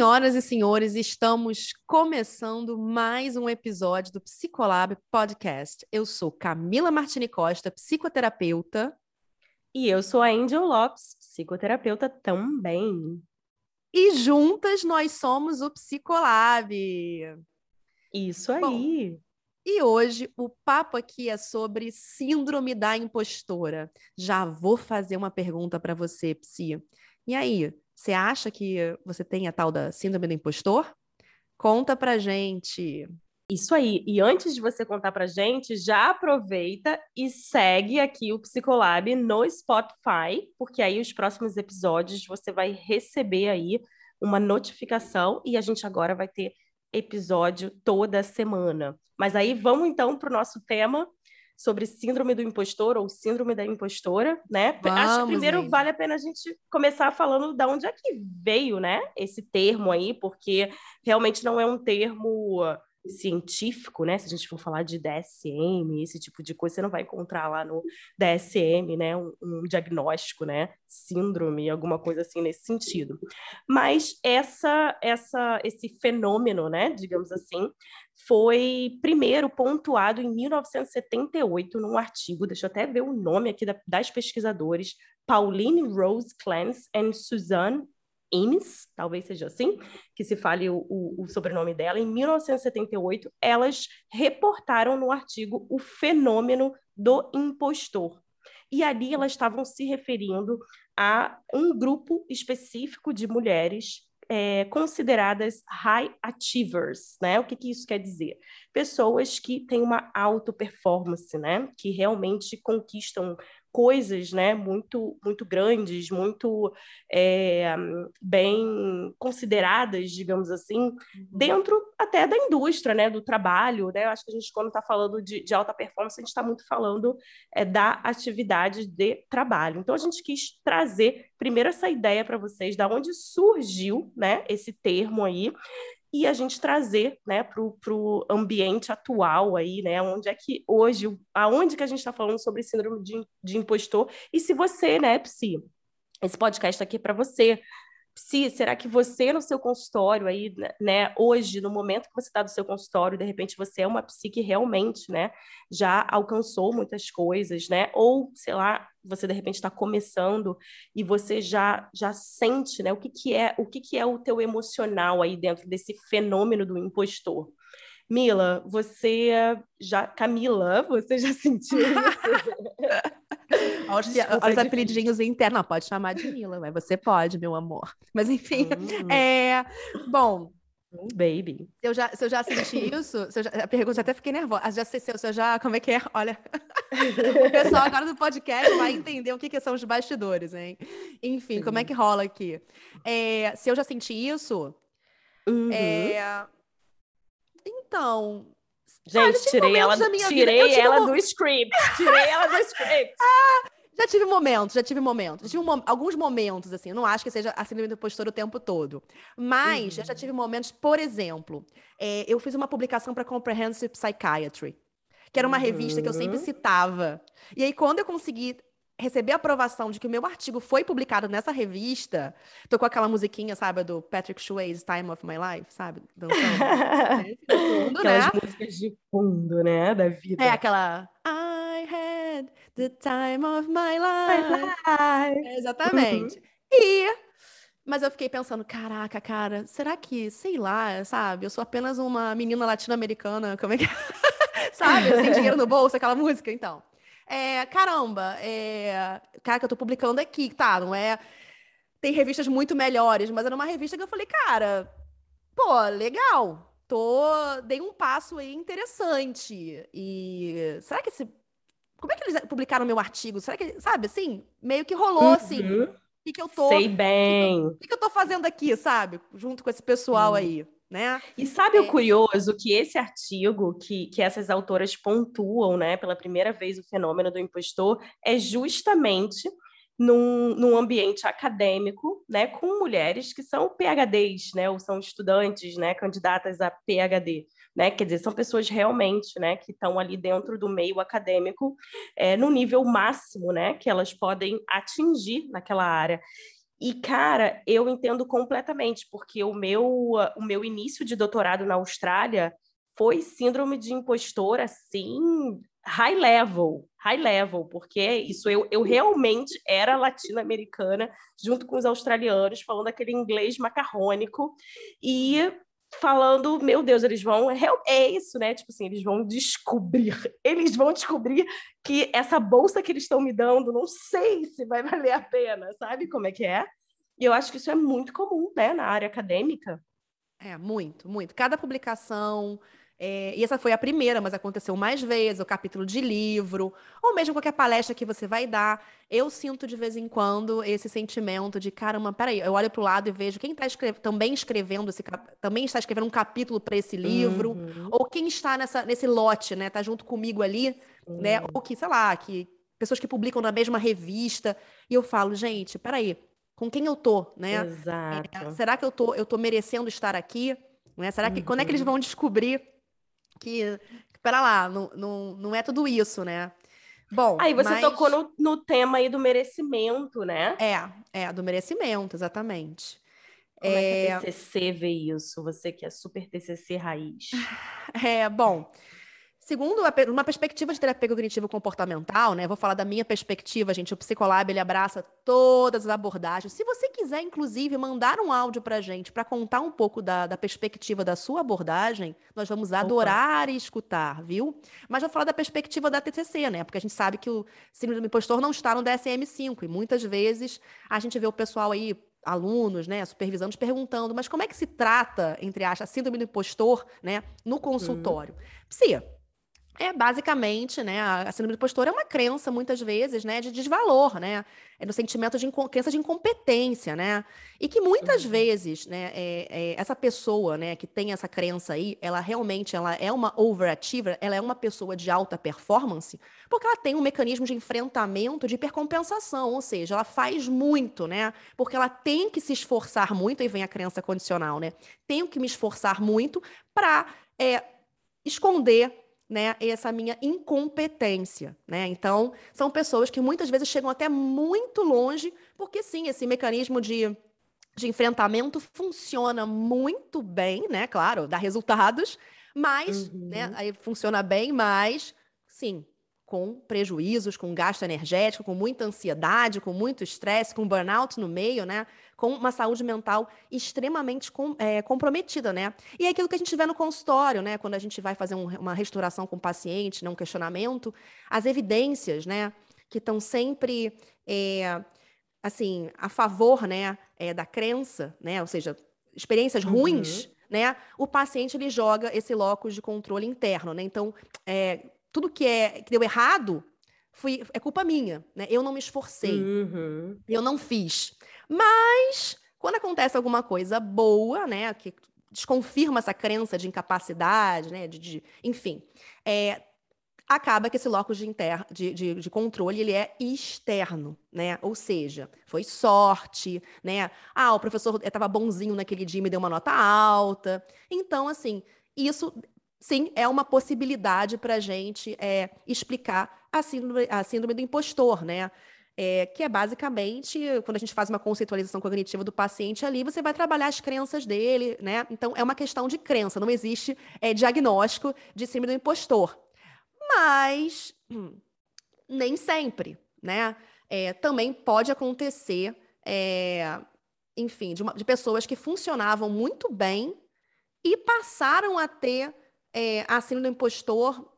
Senhoras e senhores, estamos começando mais um episódio do Psicolab Podcast. Eu sou Camila Martini Costa, psicoterapeuta. E eu sou a Angel Lopes, psicoterapeuta também. E juntas nós somos o Psicolab. Isso aí. Bom, e hoje o papo aqui é sobre síndrome da impostora. Já vou fazer uma pergunta para você, Psi. E aí, você acha que você tem a tal da síndrome do impostor? Conta pra gente. Isso aí. E antes de você contar pra gente, já aproveita e segue aqui o Psicolab no Spotify, porque aí os próximos episódios você vai receber aí uma notificação e a gente agora vai ter episódio toda semana. Mas aí vamos então para o nosso tema sobre síndrome do impostor ou síndrome da impostora, né? Vamos, Acho que primeiro vale a pena a gente começar falando de onde é que veio, né, esse termo aí, porque realmente não é um termo científico, né? Se a gente for falar de DSM, esse tipo de coisa, você não vai encontrar lá no DSM, né? Um, um, diagnóstico, né? Síndrome, alguma coisa assim nesse sentido. Mas essa, essa, esse fenômeno, né? Digamos assim, foi primeiro pontuado em 1978 num artigo, deixa eu até ver o nome aqui da, das pesquisadores, Pauline Rose Clance e Suzanne Ames, talvez seja assim, que se fale o, o, o, sobrenome dela, em 1978, elas reportaram no artigo o fenômeno do impostor. E ali elas estavam se referindo a um grupo específico de mulheres é, consideradas high achievers, né? O que, que isso quer dizer? Pessoas que têm uma alta performance, né? Que realmente conquistam coisas né, muito, muito grandes, muito é, bem consideradas, digamos assim, uhum. dentro até da indústria, né, do trabalho. Né? Eu acho que a gente, quando está falando de, de, alta performance, a gente está muito falando é, da atividade de trabalho. Então, a gente quis trazer primeiro essa ideia para vocês, da onde surgiu né, esse termo aí, e a gente trazer né, para o ambiente atual aí, né? Onde é que hoje, aonde que a gente está falando sobre síndrome de, de impostor? E se você, né, Psi, esse podcast aqui é para você, Psi, será que você no seu consultório aí, né, hoje, no momento que você está no seu consultório, de repente você é uma psi que realmente, né, já alcançou muitas coisas, né, ou, sei lá, você de repente está começando e você já já sente, né, o que que é, o que que é o teu emocional aí dentro desse fenômeno do impostor. Mila, você já. Camila, você já sentiu isso? Olha os, apelidinhos internos. Não, pode chamar de Mila, mas você pode, meu amor. Mas enfim. Hum. É... Bom. baby. Se eu, já, se eu já senti isso, se eu já, a pergunta até fiquei nervosa. Já sei se eu já. Como é que é? Olha. o pessoal agora do podcast vai entender o que, que são os bastidores, hein? Enfim, Sim. como é que rola aqui? É, se eu já senti isso. Uhum. É então. Gente, tirei ela, tirei ela do script. Tirei ela do script. ah, já tive momentos, já tive momentos. Tive um, alguns momentos, assim. Não acho que seja a síndrome do impostor o tempo todo. Mas uhum. já tive momentos, por exemplo, é, eu fiz uma publicação para Comprehensive Psychiatry, que era uma uhum. revista que eu sempre uhum. citava. E aí, quando eu consegui receber a aprovação de que o meu artigo foi publicado nessa revista, tô com aquela musiquinha, sabe, do Patrick Swayze, Time of My Life, sabe? Dançando. fundo, Aquelas né? músicas de fundo, né, da vida. É, aquela I had the time of my life. É, exatamente. Uhum. E mas eu fiquei pensando, caraca, cara, será que, sei lá, sabe? Eu sou apenas uma menina latino-americana, como é que é? sabe? Sem dinheiro no bolso, aquela música, então. É, caramba, é, cara, que eu tô publicando aqui, tá? Não é. Tem revistas muito melhores, mas era uma revista que eu falei, cara, pô, legal. Tô, dei um passo aí interessante. E será que esse. Como é que eles publicaram meu artigo? Será que, sabe, assim, meio que rolou, assim. uhum. assim. O que, que eu tô. Sei bem. O que, que eu tô fazendo aqui, sabe? Junto com esse pessoal aí né? E sabe é... o curioso que esse artigo que, que essas autoras pontuam, né, pela primeira vez o fenômeno do impostor é justamente num, num ambiente acadêmico, né, com mulheres que são PhDs, né, ou são estudantes, né, candidatas a PhD, né, quer dizer, são pessoas realmente, né, que estão ali dentro do meio acadêmico, é, no nível máximo, né, que elas podem atingir naquela área. E, cara, eu entendo completamente, porque o meu, o meu início de doutorado na Austrália foi síndrome de impostor, assim, high level, high level, porque isso eu, eu realmente era latino-americana junto com os australianos, falando aquele inglês macarrônico. E falando, meu Deus, eles vão é, é isso, né? Tipo assim, eles vão descobrir, eles vão descobrir que essa bolsa que eles estão me dando, não sei se vai valer a pena, sabe como é que é? E eu acho que isso é muito comum, né, na área acadêmica. É, muito, muito. Cada publicação, é, e essa foi a primeira, mas aconteceu mais vezes, o capítulo de livro, ou mesmo qualquer palestra que você vai dar. Eu sinto de vez em quando esse sentimento de, caramba, peraí, eu olho para o lado e vejo quem está escreve, também escrevendo esse também está escrevendo um capítulo para esse livro, uhum. ou quem está nessa, nesse lote, né? Tá junto comigo ali, uhum. né? Ou que, sei lá, que pessoas que publicam na mesma revista. E eu falo, gente, peraí, com quem eu tô, né? Exato. É, será que eu tô, eu tô merecendo estar aqui? Né? Será que uhum. quando é que eles uhum. vão descobrir que, pera lá, não, não, não é tudo isso, né? Bom, aí você mas... tocou no, no tema aí do merecimento, né? É, é, do merecimento, exatamente. Como é, é que a TCC vê isso? Você que é super TCC raiz. É, bom, Segundo uma perspectiva de terapia cognitivo comportamental, né? Vou falar da minha perspectiva, gente. O Psicolab ele abraça todas as abordagens. Se você quiser, inclusive, mandar um áudio para gente para contar um pouco da, da, perspectiva da sua abordagem, nós vamos adorar Opa. e escutar, viu? Mas vou falar da perspectiva da TCC, né? Porque a gente sabe que o síndrome do impostor não está no DSM-5 e muitas vezes a gente vê o pessoal aí alunos, né, supervisandos perguntando, mas como é que se trata, entre aspas, a síndrome do impostor, né, no consultório? Hum. Psia, é basicamente, né, a síndrome do impostor é uma crença muitas vezes, né, de desvalor, né, é no sentimento de crença de incompetência, né, e que muitas uhum. vezes, né, é, é, essa pessoa, né, que tem essa crença aí, ela realmente, ela é uma overachiever, ela é uma pessoa de alta performance, porque ela tem um mecanismo de enfrentamento de hipercompensação, ou seja, ela faz muito, né, porque ela tem que se esforçar muito, e vem a crença condicional, né, tenho que me esforçar muito para é, esconder né, essa minha incompetência, né? Então, são pessoas que muitas vezes chegam até muito longe, porque sim, esse mecanismo de, de enfrentamento funciona muito bem, né? Claro, dá resultados, mas, né, uhum. né, aí funciona bem, mas sim, com prejuízos, com gasto energético, com muita ansiedade, com muito estresse, com burnout no meio, né? Com uma saúde mental extremamente com, é, comprometida, né? E é aquilo que a gente vê no consultório, né? Quando a gente vai fazer um, uma restauração com o paciente, né? um questionamento, as evidências, né? Que estão sempre, é, assim, a favor, né? É, da crença, né? Ou seja, experiências uhum. ruins, né? O paciente, ele joga esse locus de controle interno, né? Então, é, tudo que é que deu errado foi, é culpa minha, né? Eu não me esforcei, uhum. eu não fiz. Mas quando acontece alguma coisa boa, né, que desconfirma essa crença de incapacidade, né, de, de enfim, é, acaba que esse locus de, inter, de, de, de, controle ele é externo, né? Ou seja, foi sorte, né? Ah, o professor estava bonzinho naquele dia e me deu uma nota alta. Então, assim, isso sim, é uma possibilidade para a gente é, explicar a síndrome, a síndrome do impostor, né? É, que é basicamente quando a gente faz uma conceitualização cognitiva do paciente ali, você vai trabalhar as crenças dele, né? Então é uma questão de crença, não existe é, diagnóstico de síndrome do impostor. Mas nem sempre, né? É, também pode acontecer, é, enfim, de, uma, de pessoas que funcionavam muito bem e passaram a ter é, a síndrome do impostor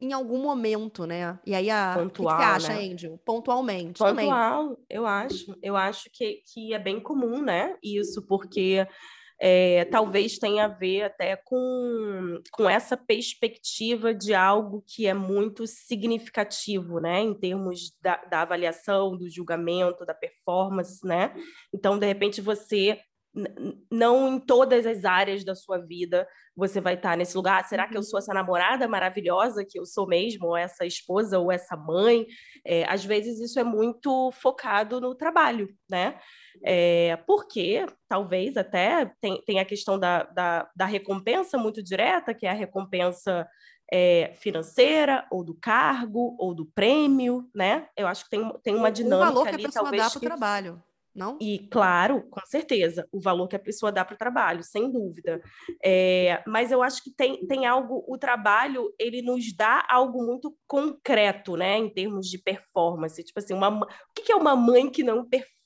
em algum momento, né? E aí, a, Pontual, o que, você acha, né? Angel? Pontualmente Pontual, também. eu acho. Eu acho que, que é bem comum, né? Isso, porque é, talvez tenha a ver até com, com essa perspectiva de algo que é muito significativo, né? Em termos da, da avaliação, do julgamento, da performance, né? Então, de repente, você não em todas as áreas da sua vida você vai estar nesse lugar. Será que eu uhum. sou essa namorada maravilhosa que eu sou mesmo, ou essa esposa, ou essa mãe? É, às vezes isso é muito focado no trabalho, né? É, porque talvez até tem, tem a questão da, da, da recompensa muito direta, que é a recompensa é, financeira, ou do cargo, ou do prêmio, né? Eu acho que tem, tem uma dinâmica o valor ali, que a pessoa talvez. Dá que... trabalho não? E, claro, com certeza, o valor que a pessoa dá para o trabalho, sem dúvida. É, mas eu acho que tem, tem algo, o trabalho, ele nos dá algo muito concreto, né, em termos de performance. Tipo assim, uma, o que é uma mãe que não performa,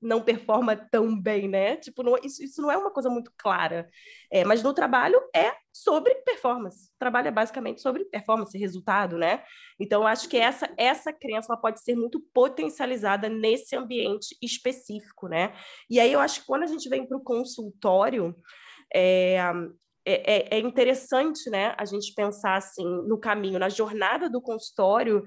não performa tão bem, né? Tipo, não, isso, isso não é uma coisa muito clara. É, mas no trabalho é sobre performance. O trabalho é basicamente sobre performance, resultado, né? Então, acho que essa, essa crença pode ser muito potencializada nesse ambiente específico, né? E aí eu acho que quando a gente vem para o consultório, é, é, é, interessante, né, a gente pensar assim no caminho, na jornada do consultório.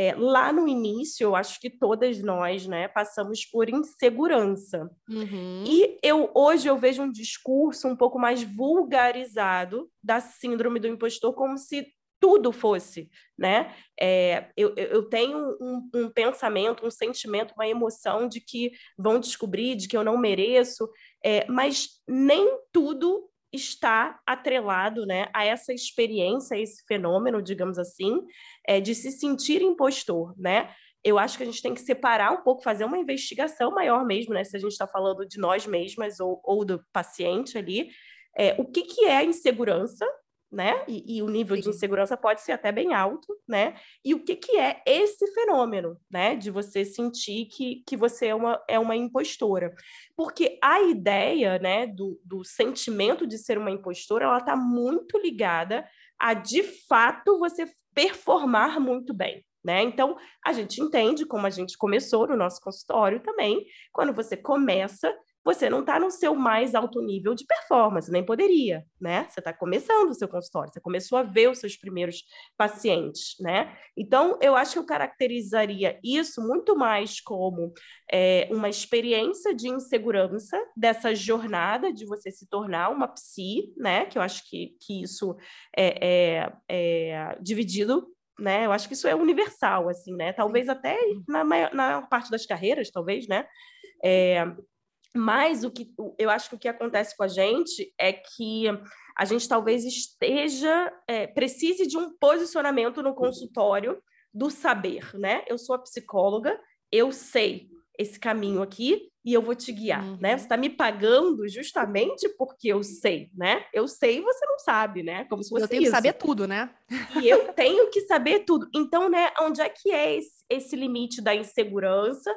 É, lá no início, eu acho que todas nós, né, passamos por insegurança. Uhum. E eu hoje eu vejo um discurso um pouco mais vulgarizado da síndrome do impostor, como se tudo fosse, né? É, eu, eu tenho um, um, pensamento, um sentimento, uma emoção de que vão descobrir, de que eu não mereço, é, mas nem tudo está atrelado, né, a essa experiência, a esse fenômeno, digamos assim, é, de se sentir impostor, né? Eu acho que a gente tem que separar um pouco, fazer uma investigação maior mesmo, né? Se a gente está falando de nós mesmas ou, ou do paciente ali, é, o que, que é insegurança, né? E, e, o nível Sim. de insegurança pode ser até bem alto, né? E o que, que é esse fenômeno, né? De você sentir que, que você é uma, é uma impostora. Porque a ideia, né, do, do sentimento de ser uma impostora, ela está muito ligada a, de fato, você performar muito bem. Né? Então, a gente entende, como a gente começou no nosso consultório também, quando você começa você não está no seu mais alto nível de performance, nem poderia, né? Você está começando o seu consultório, você começou a ver os seus primeiros pacientes, né? Então, eu acho que eu caracterizaria isso muito mais como é, uma experiência de insegurança dessa jornada de você se tornar uma psi, né? Que eu acho que, que isso é, é, é dividido né? Eu acho que isso é universal, assim, né? Talvez até na maior, na parte das carreiras, talvez, né? É, mas o que eu acho que o que acontece com a gente é que a gente talvez esteja, é, precise de um posicionamento no consultório do saber, né? Eu sou a psicóloga, eu sei esse caminho aqui e eu vou te guiar, uhum. né? Você está me pagando justamente porque eu sei, né? Eu sei e você não sabe, né? Como se fosse Eu tenho isso. que saber tudo, né? E eu tenho que saber tudo. Então, né, onde é que é esse, esse limite da insegurança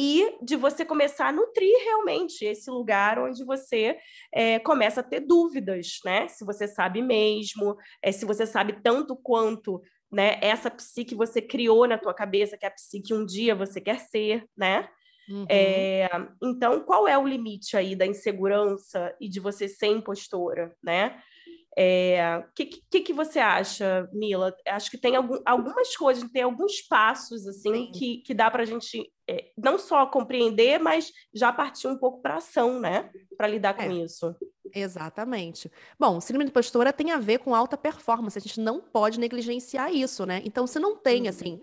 e de você começar a nutrir realmente esse lugar onde você é, começa a ter dúvidas, né? Se você sabe mesmo, é, se você sabe tanto quanto né, essa psique que você criou na tua cabeça, que é a psique que um dia você quer ser, né? Uhum. É, então, qual é o limite aí da insegurança e de você ser impostora, né? O é, que, que, que, você acha, Mila? Acho que tem algum, algumas coisas, tem alguns passos assim que, que dá para a gente é, não só compreender, mas já partir um pouco para ação, né? Para lidar com é, isso. Exatamente. Bom, síndrome de impostora tem a ver com alta performance. A gente não pode negligenciar isso, né? Então, se não tem, uhum. assim,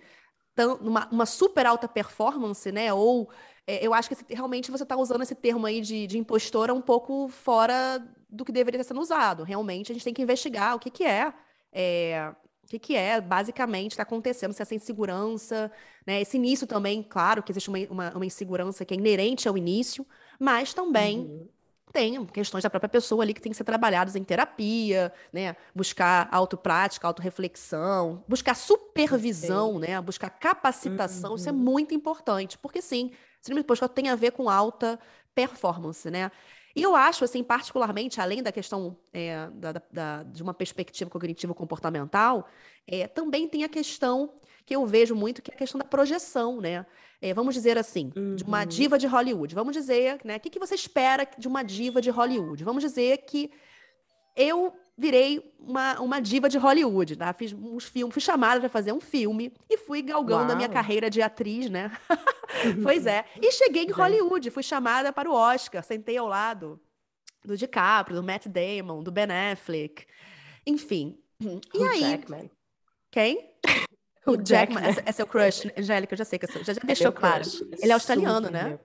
tão, uma, uma super alta performance, né? Ou é, eu acho que realmente você está usando esse termo aí de, de impostora um pouco fora do que deveria estar sendo usado. Realmente, a gente tem que investigar o que, que é, é o que, que é, basicamente, está acontecendo, se essa insegurança, né? Esse início também, claro que existe uma, uma, uma insegurança que é inerente ao início, mas também uhum. tem questões da própria pessoa ali que tem que ser trabalhadas em terapia, né? Buscar autoprática, autorreflexão, buscar supervisão, né? Buscar capacitação, uhum. isso é uhum. muito importante, porque sim, síndrome de tem a ver com alta performance, né? E eu acho, assim, particularmente, além da questão é, da, da, de uma perspectiva cognitivo-comportamental, é, também tem a questão que eu vejo muito, que é a questão da projeção, né? É, vamos dizer assim, uhum. de uma uhum. diva de Hollywood. Vamos dizer, né? O que, que você espera de uma diva de Hollywood? Vamos dizer que eu virei uma, uma diva de Hollywood, tá? Fiz uns filmes, fui chamada para fazer um filme e fui galgando Uau. a minha carreira de atriz, né? pois é. E cheguei em Hollywood, fui chamada para o Oscar, sentei ao lado do DiCaprio, do Matt Damon, do Ben Affleck, enfim. E o aí? Jackman. Quem? O Jackman, Jackman. é seu crush, Angélica, eu já sei que eu já, já deixou claro. Ele é australiano, Super. né?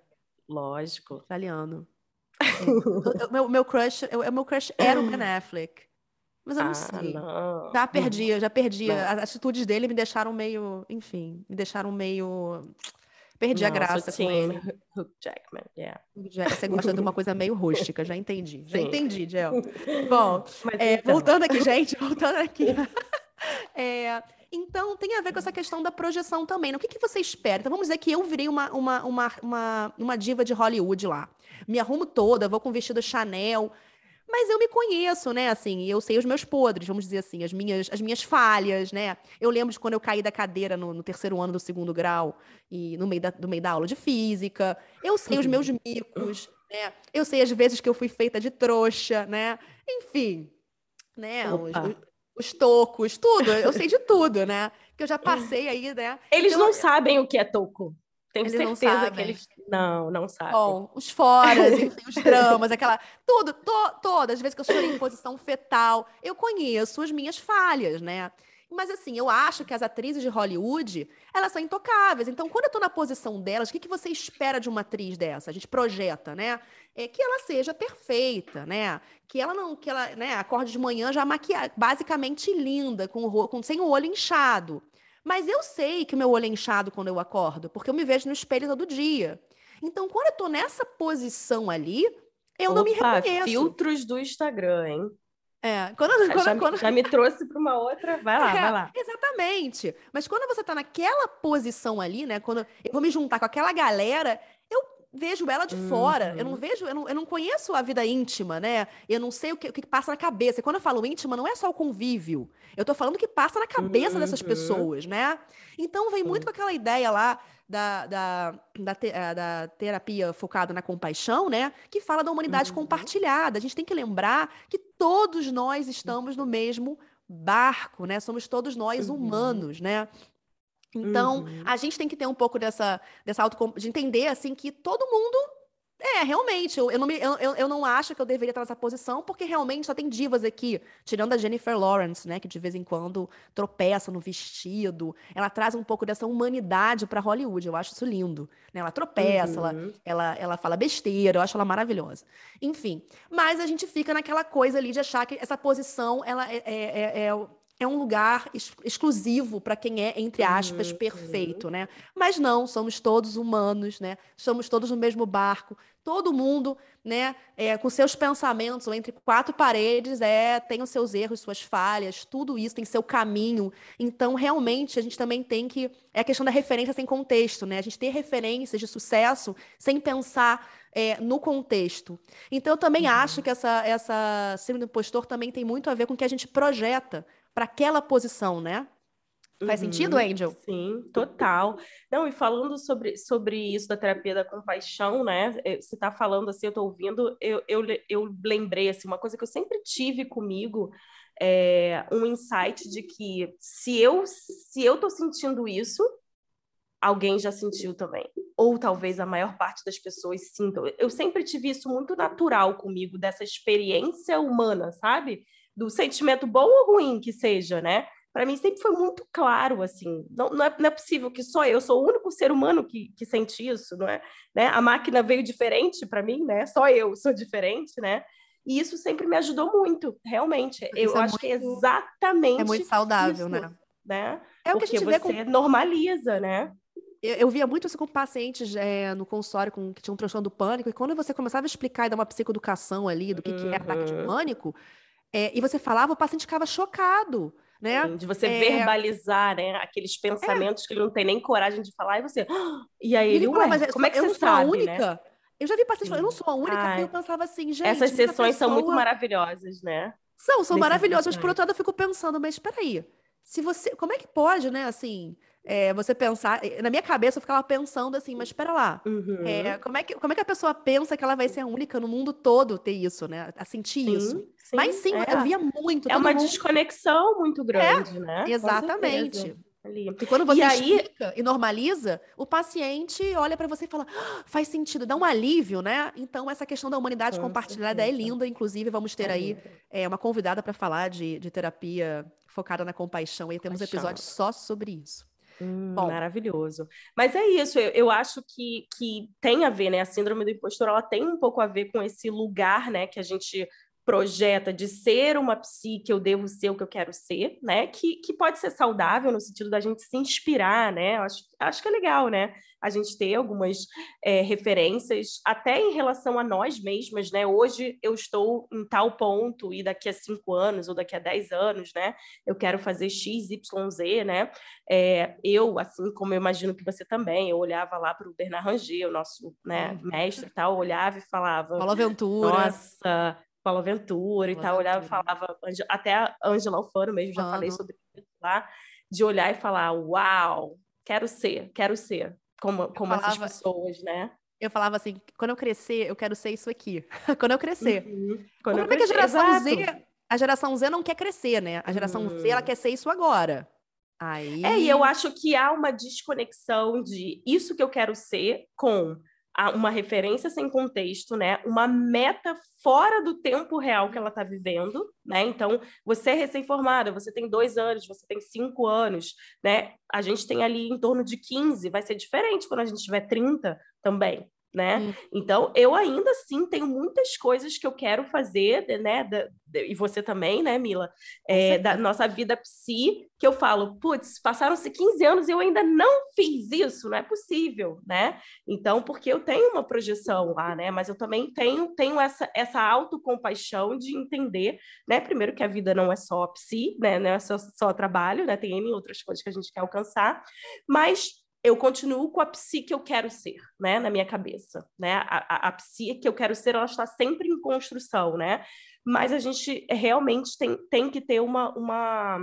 Lógico. Australiano. É. o meu, meu crush, o meu crush era o Ben Affleck. Mas eu não ah, sei. Não. Já perdi, já perdi. Não. As atitudes dele me deixaram meio, enfim, me deixaram meio Perdi a graça com ele. Hugh Jackman, yeah. Você gosta de uma coisa meio rústica, já entendi. Já Sim. entendi, Gel. Bom, é, então. voltando aqui, gente, voltando aqui. é, então, tem a ver com essa questão da projeção também. O que, que você espera? Então, vamos dizer que eu virei uma, uma, uma, uma, uma diva de Hollywood lá. Me arrumo toda, vou com vestido Chanel. Mas eu me conheço, né? Assim, eu sei os meus podres, vamos dizer assim, as minhas, as minhas falhas, né? Eu lembro de quando eu caí da cadeira no, no terceiro ano do segundo grau e no meio da, no meio da aula de física. Eu sei os meus micos, né? Eu sei as vezes que eu fui feita de trouxa, né? Enfim, né? Os, os tocos, tudo. Eu sei de tudo, né? Que eu já passei aí, né? Eles então, não sabem o que é toco. Tenho eles certeza que eles. Não, não sabem. Bom, os foras, enfim, os dramas, aquela. Tudo, to, todas as vezes que eu chorei em posição fetal, eu conheço as minhas falhas, né? Mas assim, eu acho que as atrizes de Hollywood, elas são intocáveis. Então, quando eu tô na posição delas, o que, que você espera de uma atriz dessa? A gente projeta, né? É que ela seja perfeita, né? Que ela não, que ela, né, acorde de manhã já maquiada, basicamente linda, com, o, com sem o olho inchado. Mas eu sei que o meu olho é inchado quando eu acordo, porque eu me vejo no espelho todo dia. Então, quando eu tô nessa posição ali, eu Opa, não me reconheço. filtros do Instagram, hein? É, quando, quando, já, quando... já, me trouxe para uma outra. Vai lá, é, vai lá. Exatamente. Mas quando você está naquela posição ali, né? Quando eu vou me juntar com aquela galera, vejo ela de uhum. fora. Eu não vejo, eu não, eu não conheço a vida íntima, né? Eu não sei o que, o que passa na cabeça. E quando eu falo íntima, não é só o convívio. Eu tô falando o que passa na cabeça uhum. dessas pessoas, né? Então vem muito com aquela ideia lá da, da, da, te, eh, da, terapia focada na compaixão, né? Que fala da humanidade uhum. compartilhada. A gente tem que lembrar que todos nós estamos no mesmo barco, né? Somos todos nós uhum. humanos, né? Então, uhum. a gente tem que ter um pouco dessa, dessa auto de entender assim que todo mundo é, realmente, eu, eu, não me, eu, eu não acho que eu deveria estar nessa posição, porque realmente só tem divas aqui, tirando a Jennifer Lawrence, né, que de vez em quando tropeça no vestido. Ela traz um pouco dessa humanidade para Hollywood, eu acho isso lindo. Né? Ela tropeça, uhum. ela, ela, ela fala besteira, eu acho ela maravilhosa. Enfim, mas a gente fica naquela coisa ali de achar que essa posição ela é, é, é, é um lugar ex exclusivo para quem é, entre aspas, uhum, perfeito, uhum. né? Mas não, somos todos humanos, né? Somos todos no mesmo barco, todo mundo, né, é, com seus pensamentos ou entre quatro paredes, é, tem os seus erros, suas falhas, tudo isso tem seu caminho. Então, realmente, a gente também tem que. É a questão da referência sem contexto, né? A gente ter referências de sucesso sem pensar é, no contexto. Então, eu também uhum. acho que essa, essa síndrome do impostor também tem muito a ver com o que a gente projeta para aquela posição, né? Faz uhum, sentido, Angel? Sim, total. Não, e falando sobre, sobre isso da terapia da compaixão, né? Eh, você está falando assim, eu estou ouvindo, eu, eu, eu lembrei assim, uma coisa que eu sempre tive comigo, é um insight de que se eu se eu estou sentindo isso, alguém já sentiu também. Ou talvez a maior parte das pessoas sintam. Eu sempre tive isso muito natural comigo, dessa experiência humana, sabe? Do sentimento bom ou ruim que seja, né? Para mim sempre foi muito claro, assim, não, não, é, não é possível que só eu, sou o único ser humano que, que sente isso, não é? Né? A máquina veio diferente para mim, né? Só eu sou diferente, né? E isso sempre me ajudou muito, realmente. Isso eu é acho muito, que é exatamente. É muito saudável, isso, né? né? É o que Porque a gente você vê com... normaliza, né? Eu, eu, via muito isso com pacientes é, no consultório com, que tinham um transtorno do pânico, e quando você começava a explicar e dar uma psicoeducação ali do que, uhum. que é ataque de uhum. pânico, é, e você falava, o paciente ficava chocado. Né? de você é... verbalizar né? aqueles é. pensamentos é. que ele não tem nem coragem de falar, e você. E aí ele, ué, mas como é que eu você sabe? A única. Né? Eu já vi pacientes falando, eu não sou a única, Ai. eu pensava assim, gente. Essas sessões pessoa... são muito maravilhosas, né? São, são maravilhosas, mas por outro lado eu fico pensando, mas peraí, se você. Como é que pode, né, assim é, você pensar. Eh, na minha cabeça eu ficava pensando assim, mas espera lá. Uhum. É, como, é que, como é que a pessoa pensa que ela vai ser a única no mundo todo ter isso, né? A sentir sim, isso. Sim, mas sim, é. eu via muito. É uma mundo... desconexão muito grande, é, né? Exatamente. E quando você e aí... explica e normaliza, o paciente olha para você e fala: ah, faz sentido, dá um alívio, né? Então, essa questão da humanidade Com compartilhada é certeza. é linda. Inclusive, vamos ter aí é, uma convidada para falar de, de terapia focada na compaixão. E temos episódios só sobre isso. Hum, Bom, maravilhoso. Mas é isso, eu, eu, acho que, que tem a ver, né? A síndrome do impostor, ela tem um pouco a ver com esse lugar, né, que a gente projeta de ser uma psique, eu devo ser o que eu quero ser, né? Que, que pode ser saudável no sentido da gente se inspirar, né? Acho, acho que é legal, né? A gente ter algumas é, referências, até em relação a nós mesmas, né? Hoje eu estou em tal ponto e daqui a cinco anos ou daqui a dez anos, né? Eu quero fazer X, Y, Z, né? É, eu, assim como eu imagino que você também, eu olhava lá para o Bernard Ranger, o nosso né, uhum. mestre e tal, olhava e falava... Paulo Aventura. Nossa... Paulo Aventura e tal, olhava e falava, até a Angela Alfano mesmo, já falei sobre isso lá, de olhar e falar, uau, quero ser, quero ser, como, como falava, essas pessoas, né? Eu falava assim, quando eu crescer, eu quero ser isso aqui. quando eu crescer. Uhum. Quando eu crescer, a geração Z, a geração Z não quer crescer, né? A geração uhum. Z, ela quer ser isso agora. Aí... É, e eu acho que há uma desconexão de isso que eu quero ser com uma referência sem contexto, né? Uma meta fora do tempo real que ela está vivendo, né? Então, você é recém-formada, você tem dois anos, você tem cinco anos, né? A gente tem ali em torno de 15, vai ser diferente quando a gente tiver 30 também, né? Hum. Então, eu ainda assim tenho muitas coisas que eu quero fazer, né? Da, e você também, né, Mila? É, da nossa vida psi, que eu falo, putz, passaram-se 15 anos e eu ainda não fiz isso, não é possível, né? Então, porque eu tenho uma projeção lá, né? Mas eu também tenho, tenho essa, essa autocompaixão de entender, né? Primeiro que a vida não é só psi, né? Não é só, só trabalho, né? Tem N outras coisas que a gente quer alcançar, mas eu continuo com a psi que eu quero ser, né, na minha cabeça, né? A, a, a psi que eu quero ser, ela está sempre em construção, né? Mas a gente realmente tem, tem que ter uma, uma,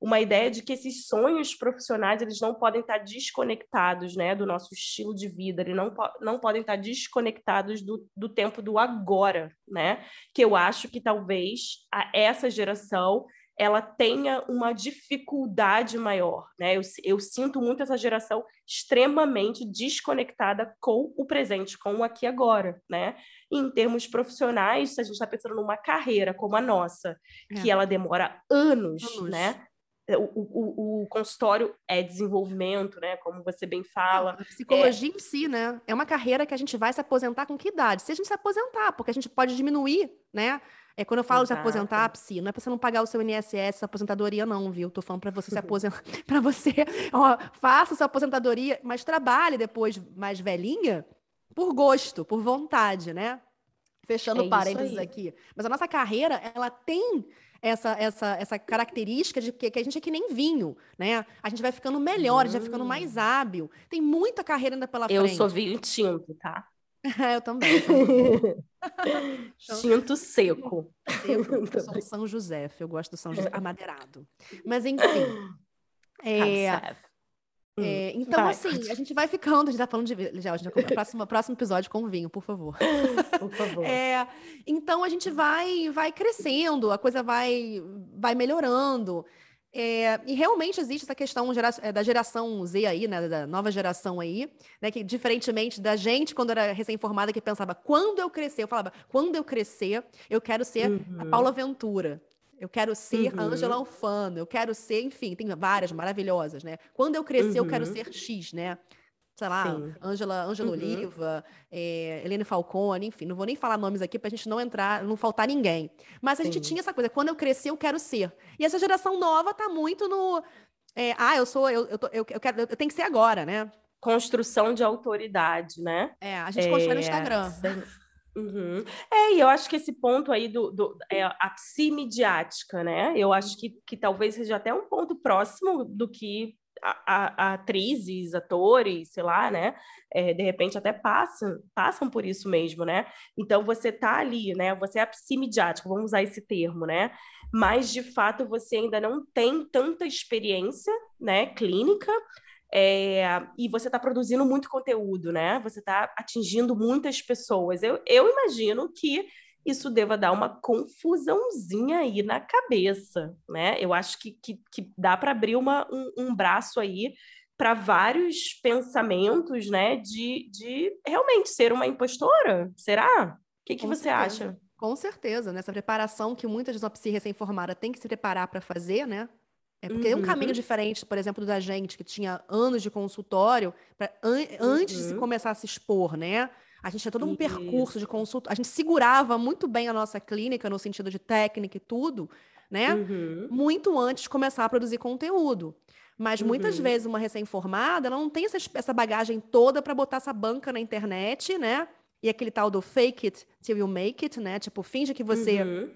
uma ideia de que esses sonhos profissionais, eles não podem estar desconectados, né, do nosso estilo de vida, eles não, não podem estar desconectados do, do tempo do agora, né? Que eu acho que talvez a, essa geração ela tenha uma dificuldade maior, né? Eu, eu, sinto muito essa geração extremamente desconectada com o presente, com o aqui e agora, né? E em termos profissionais, se a gente está pensando numa carreira como a nossa, é. que ela demora anos, anos. né? O, o, o, consultório é desenvolvimento, né? Como você bem fala. A psicologia é... em si, né? É uma carreira que a gente vai se aposentar com que idade? Se a gente se aposentar, porque a gente pode diminuir, né? É quando eu falo Exato. de aposentar, psi, não é pra você não pagar o seu INSS, aposentadoria, não, viu? Tô falando pra você se aposentar. pra você, ó, faça sua aposentadoria, mas trabalhe depois mais velhinha por gosto, por vontade, né? Fechando é parênteses aqui. Mas a nossa carreira, ela tem essa, essa, essa característica de que, que, a gente é que nem vinho, né? A gente vai ficando melhor, hum. a gente vai ficando mais hum. hábil. Tem muita carreira ainda pela eu frente. Eu sou vinho tinto, tá? eu também. Tinto seco. Eu sou São José, eu gosto do São José amadeirado. Mas enfim. É, é, hum, então, vai. assim, a gente vai ficando, a gente tá falando de. Já, a gente vai, próximo, próximo episódio com vinho, por favor. Por favor. É, então a gente vai, vai crescendo, a coisa vai, vai melhorando. É, e realmente existe essa questão gera, é, da geração Z aí, né, da nova geração aí, né, que diferentemente da gente quando era recém-formada que pensava, quando eu crescer, eu falava, quando eu crescer, eu quero ser uhum. a Paula Ventura. Eu quero ser uhum. a Angela Alfano, eu quero ser, enfim, tem várias maravilhosas, né? Quando eu crescer, uhum. eu quero uhum. ser X, né? Sei lá, Angela, Angela uhum. Oliva, é, Helene Falcone, enfim, não vou nem falar nomes aqui para a gente não entrar, não faltar ninguém. Mas a Sim. gente tinha essa coisa, quando eu crescer, eu quero ser. E essa geração nova tá muito no. É, ah, eu sou, eu, eu, tô, eu, eu, quero, eu tenho que ser agora, né? Construção de autoridade, né? É, a gente é, constrói no Instagram. Uhum. É, e eu acho que esse ponto aí do, do é, a psi midiática, né? Eu acho que, que talvez seja até um ponto próximo do que a, a, atrizes, atores, sei lá, né? É, de repente até passam, passam por isso mesmo, né? Então você tá ali, né? Você é psimidiático, vamos usar esse termo, né? Mas de fato você ainda não tem tanta experiência, né? Clínica. É, e você está produzindo muito conteúdo, né? Você está atingindo muitas pessoas. Eu, eu imagino que isso deva dar uma confusãozinha aí na cabeça, né? Eu acho que, que, que dá para abrir uma, um, um braço aí para vários pensamentos, né? De, de realmente ser uma impostora. Será? O que, que você certeza. acha? Com certeza, nessa preparação que muitas vezes uma psi recém-formada tem que se preparar para fazer, né? É porque uhum. é um caminho uhum. diferente, por exemplo, da gente, que tinha anos de consultório, pra, an antes de se uhum. começar a se expor, né? A gente tinha todo um Isso. percurso de consulta. A gente segurava muito bem a nossa clínica, no sentido de técnica e tudo, né? Uhum. Muito antes de começar a produzir conteúdo. Mas muitas uhum. vezes uma recém-formada, ela não tem essa, essa bagagem toda para botar essa banca na internet, né? E aquele tal do fake it till you make it, né? Tipo, finge que você uhum.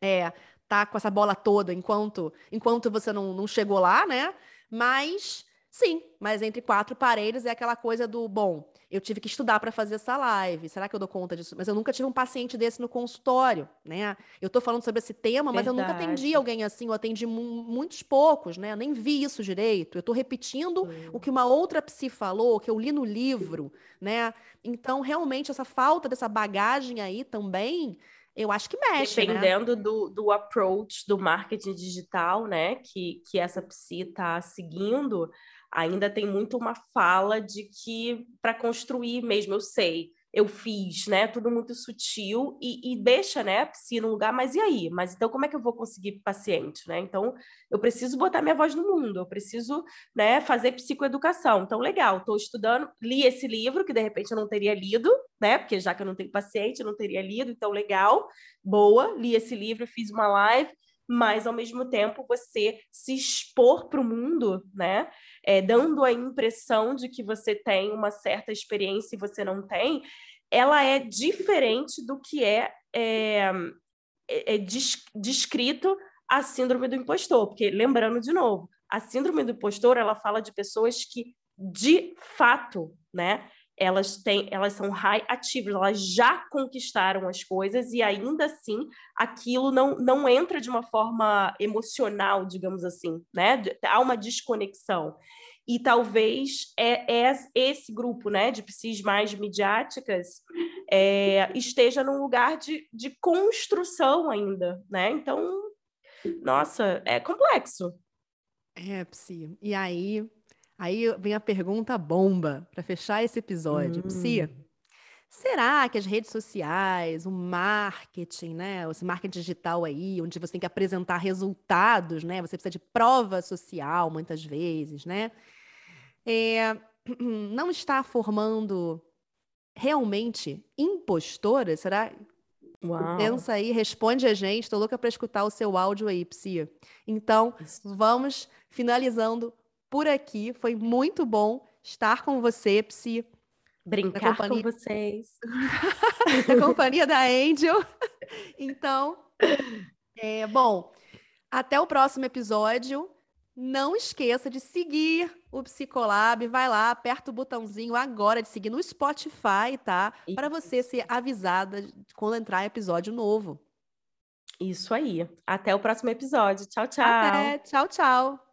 é, tá com essa bola toda enquanto, enquanto você não, não chegou lá, né? Mas, sim, mas entre quatro paredes é aquela coisa do, bom, eu tive que estudar para fazer essa live. Será que eu dou conta disso? Mas eu nunca tive um paciente desse no consultório, né? Eu estou falando sobre esse tema, mas Verdade. eu nunca atendi alguém assim, eu atendi muitos poucos, né? Eu nem vi isso direito. Eu estou repetindo hum. o que uma outra psi falou, que eu li no livro, né? Então, realmente, essa falta dessa bagagem aí também eu acho que mexe. Né? Dependendo né? do, do approach do marketing digital, né, que, que essa psi está seguindo, ainda tem muito uma fala de que para construir mesmo, eu sei, eu fiz, né? Tudo muito sutil e, e deixa, né, a no lugar, mas e aí? Mas então como é que eu vou conseguir paciente, né? Então eu preciso botar minha voz no mundo, eu preciso, né, fazer psicoeducação. Então legal, estou estudando, li esse livro que de repente eu não teria lido, né? Porque já que eu não tenho paciente, eu não teria lido, então legal, boa, li esse livro, fiz uma live, mas ao mesmo tempo você se expor para o mundo, né? É, dando a impressão de que você tem uma certa experiência e você não tem, ela é diferente do que é, é, é, é descrito a síndrome do impostor, porque lembrando de novo, a síndrome do impostor ela fala de pessoas que de fato, né, elas têm, elas são high achievers, elas já conquistaram as coisas e ainda assim aquilo não, não entra de uma forma emocional, digamos assim, né? Há uma desconexão. E talvez é, é esse grupo né, de psis mais midiáticas é, esteja num lugar de, de construção ainda, né? Então, nossa, é complexo. É, Psi. E aí, Aí vem a pergunta bomba para fechar esse episódio. Hum. Psia, será que as redes sociais, o marketing, né, esse marketing digital aí, onde você tem que apresentar resultados, né, você precisa de prova social muitas vezes, né, é, não está formando realmente impostoras? Será? Uau. Pensa aí, responde a gente. Estou louca para escutar o seu áudio aí, Psia. Então, vamos finalizando por aqui. Foi muito bom estar com você, Psi. Brincar companhia... com vocês. na companhia da Angel. Então, é, bom, até o próximo episódio. Não esqueça de seguir o Psicolab. Vai lá, aperta o botãozinho agora de seguir no Spotify, tá? Para você ser avisada quando entrar episódio novo. Isso aí. Até o próximo episódio. Tchau, tchau. Até. Tchau, tchau.